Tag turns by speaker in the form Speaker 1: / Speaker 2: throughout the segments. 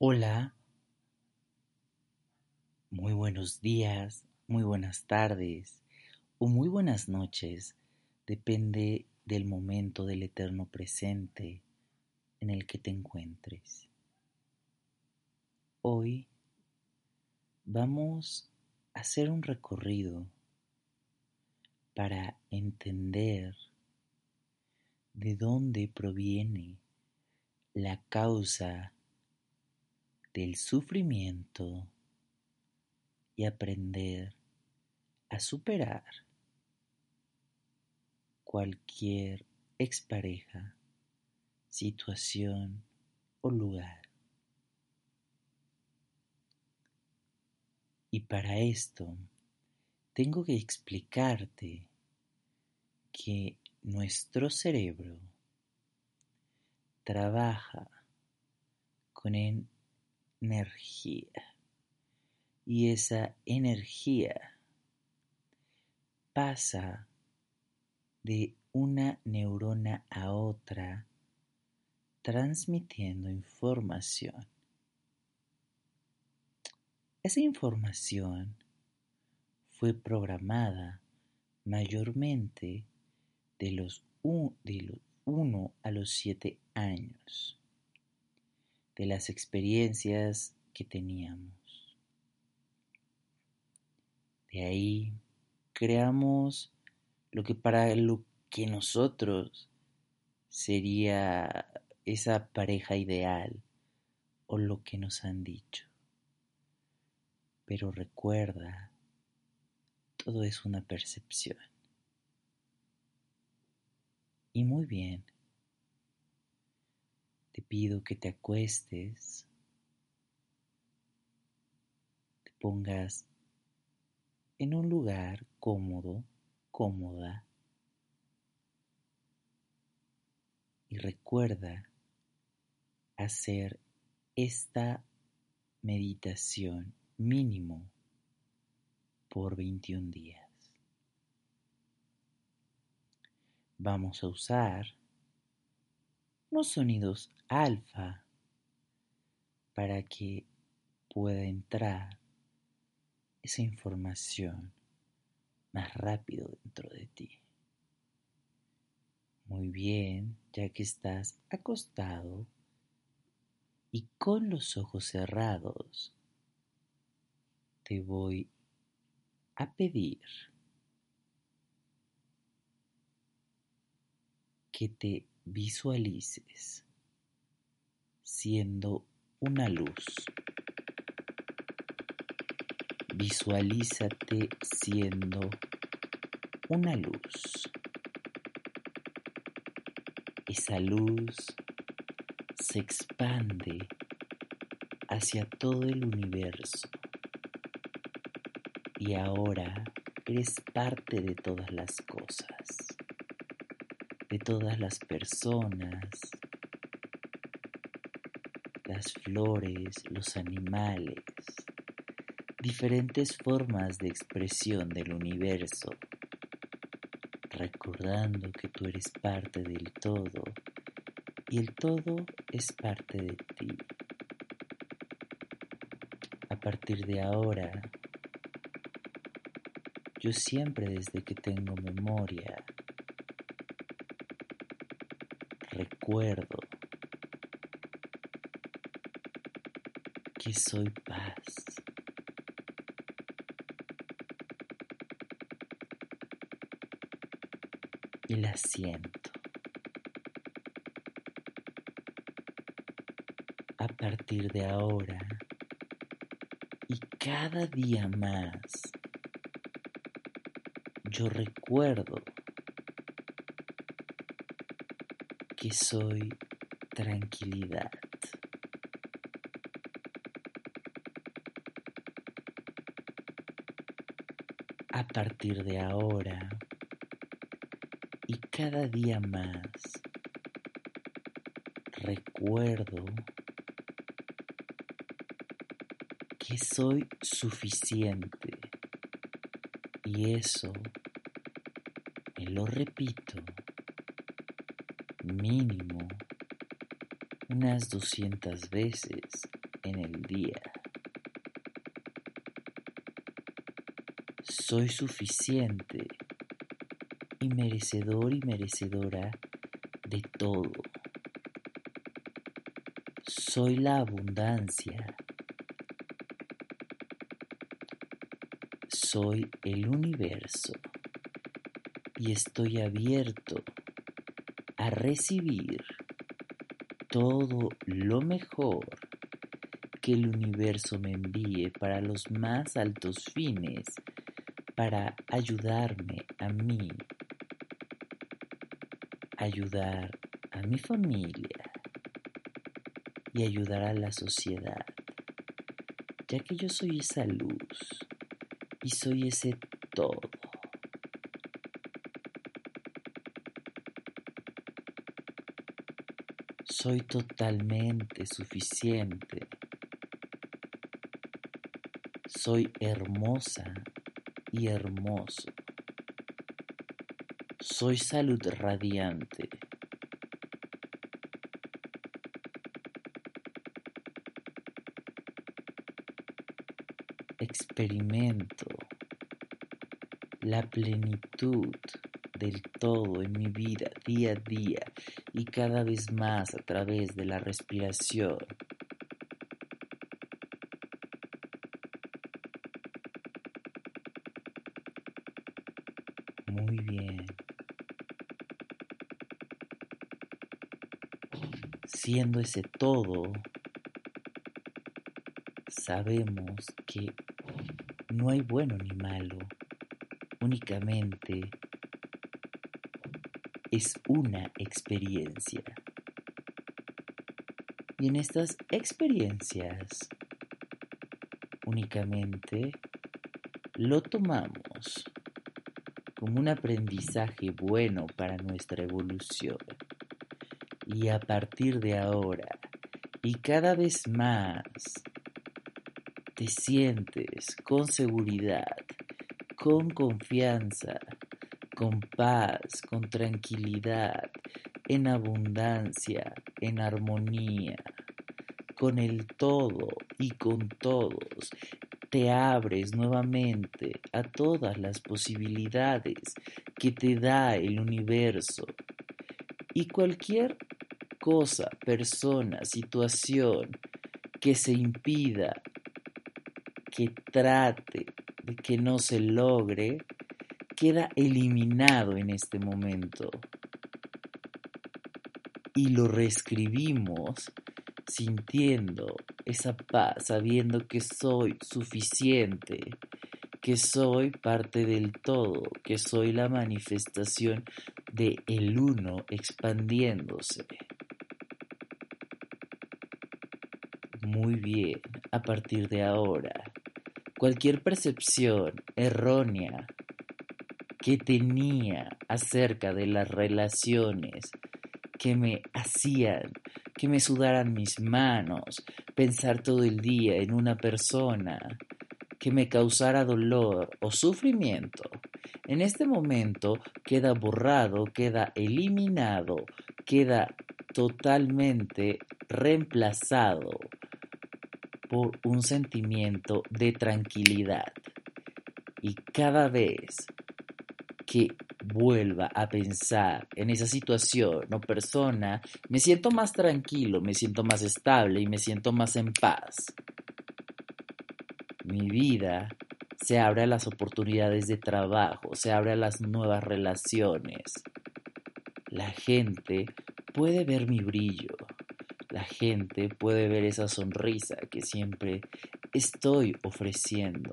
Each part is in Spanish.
Speaker 1: Hola, muy buenos días, muy buenas tardes o muy buenas noches, depende del momento del eterno presente en el que te encuentres. Hoy vamos a hacer un recorrido para entender de dónde proviene la causa del sufrimiento y aprender a superar cualquier expareja, situación o lugar. Y para esto tengo que explicarte que nuestro cerebro trabaja con energía y esa energía pasa de una neurona a otra transmitiendo información. Esa información fue programada mayormente de los, 1 a los 7 años, de las experiencias que teníamos. De ahí creamos lo que para lo que nosotros sería esa pareja ideal o lo que nos han dicho. Pero recuerda, todo es una percepción. Y muy bien, pido que te acuestes, te pongas en un lugar cómodo, cómoda, y recuerda hacer esta meditación mínimo por 21 días. Vamos a usar unos sonidos alfa para que pueda entrar esa información más rápido dentro de ti. Muy bien, ya que estás acostado y con los ojos cerrados, te voy a pedir que te visualices siendo una luz. Visualízate siendo una luz. Esa luz se expande hacia todo el universo y ahora eres parte de todas las cosas, de todas las personas, las flores, los animales, diferentes formas de expresión del universo, recordando que tú eres parte del todo y el todo es parte de ti. A partir de ahora, yo siempre desde que tengo memoria recuerdo que soy paz. Y la siento. A partir de ahora y cada día más, yo recuerdo que soy tranquilidad. A partir de ahora y cada día más, recuerdo que soy suficiente y eso lo repito mínimo unas 200 veces en el día. Soy suficiente y merecedor y merecedora de todo. Soy la abundancia. Soy el universo y estoy abierto recibir todo lo mejor que el universo me envíe para los más altos fines, para ayudarme a mí, ayudar a mi familia y ayudar a la sociedad, ya que yo soy esa luz y soy ese todo. Soy totalmente suficiente. Soy hermosa y hermoso. Soy salud radiante. Experimento la plenitud del todo en mi vida día a día y cada vez más a través de la respiración. Muy bien. Siendo ese todo, sabemos que no hay bueno ni malo, únicamente es una experiencia. Y en estas experiencias únicamente lo tomamos como un aprendizaje bueno para nuestra evolución. Y a partir de ahora y cada vez más te sientes con seguridad, con confianza, con paz, con tranquilidad, en abundancia, en armonía, con el todo y con todos. Te abres nuevamente a todas las posibilidades que te da el universo. Y cualquier cosa, persona, situación que se impida, que trate de que no se logre, queda eliminado en este momento. Y lo reescribimos sintiendo esa paz, sabiendo que soy suficiente, que soy parte del todo, que soy la manifestación de el uno expandiéndose. Muy bien, a partir de ahora, cualquier percepción errónea que tenía acerca de las relaciones que me hacían que me sudaran mis manos, pensar todo el día en una persona que me causara dolor o sufrimiento. En este momento queda borrado, queda eliminado, queda totalmente reemplazado por un sentimiento de tranquilidad. Y cada vez que vuelva a pensar en esa situación o persona, me siento más tranquilo, me siento más estable y me siento más en paz. Mi vida se abre a las oportunidades de trabajo, se abre a las nuevas relaciones. La gente puede ver mi brillo, la gente puede ver esa sonrisa que siempre estoy ofreciendo,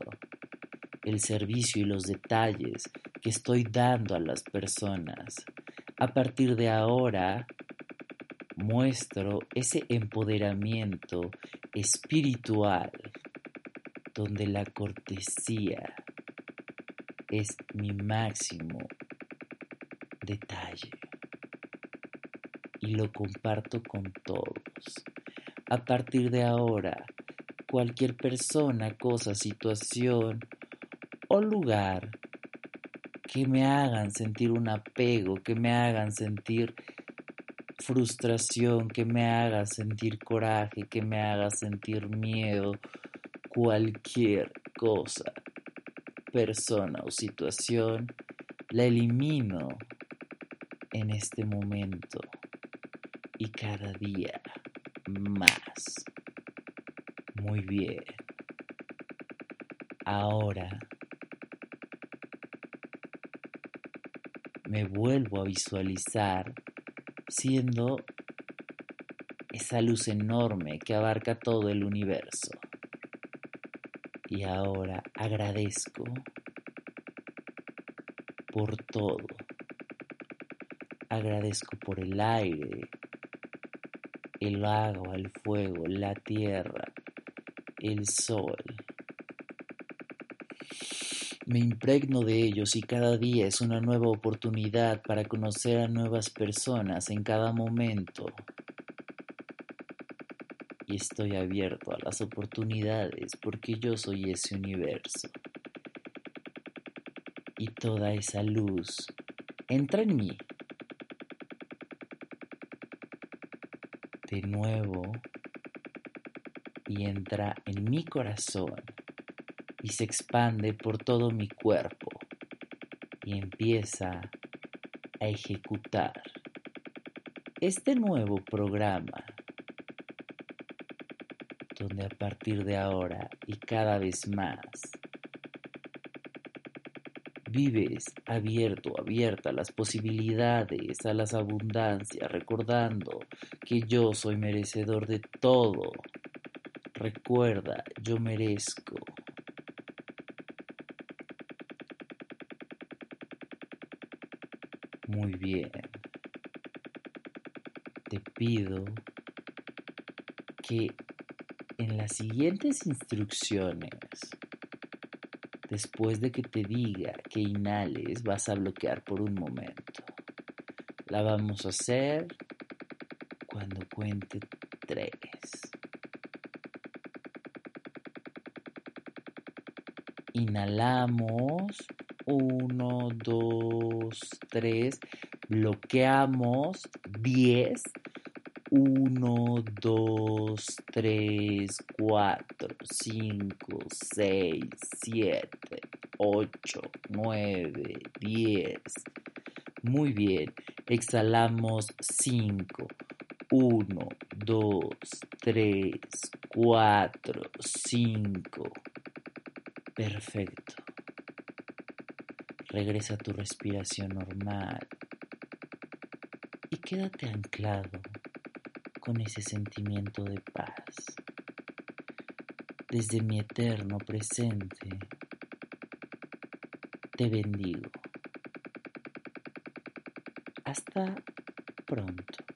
Speaker 1: el servicio y los detalles que estoy dando a las personas. A partir de ahora, muestro ese empoderamiento espiritual donde la cortesía es mi máximo detalle y lo comparto con todos. A partir de ahora, cualquier persona, cosa, situación o lugar que me hagan sentir un apego, que me hagan sentir frustración que me haga sentir coraje, que me haga sentir miedo, cualquier cosa, persona o situación, la elimino en este momento y cada día más. Muy bien. Ahora me vuelvo a visualizar siendo esa luz enorme que abarca todo el universo. Y ahora agradezco por todo. Agradezco por el aire, el agua, el fuego, la tierra, el sol. Me impregno de ellos y cada día es una nueva oportunidad para conocer a nuevas personas en cada momento. Y estoy abierto a las oportunidades porque yo soy ese universo. Y toda esa luz entra en mí. De nuevo y entra en mi corazón y se expande por todo mi cuerpo y empieza a ejecutar este nuevo programa donde a partir de ahora y cada vez más vives abierto, abierta a las posibilidades, a las abundancias, recordando que yo soy merecedor de todo Recuerda, yo merezco. Bien. Te pido que en las siguientes instrucciones, después de que te diga que inhales, vas a bloquear por un momento. La vamos a hacer cuando cuente tres. Inhalamos. Uno, dos, tres. Bloqueamos. Diez. Uno, dos, tres, cuatro, cinco, seis, siete, ocho, nueve, diez. Muy bien. Exhalamos cinco. Uno, dos, tres, cuatro, cinco. Perfecto. Regresa a tu respiración normal quédate anclado con ese sentimiento de paz. Desde mi eterno presente, te bendigo. Hasta pronto.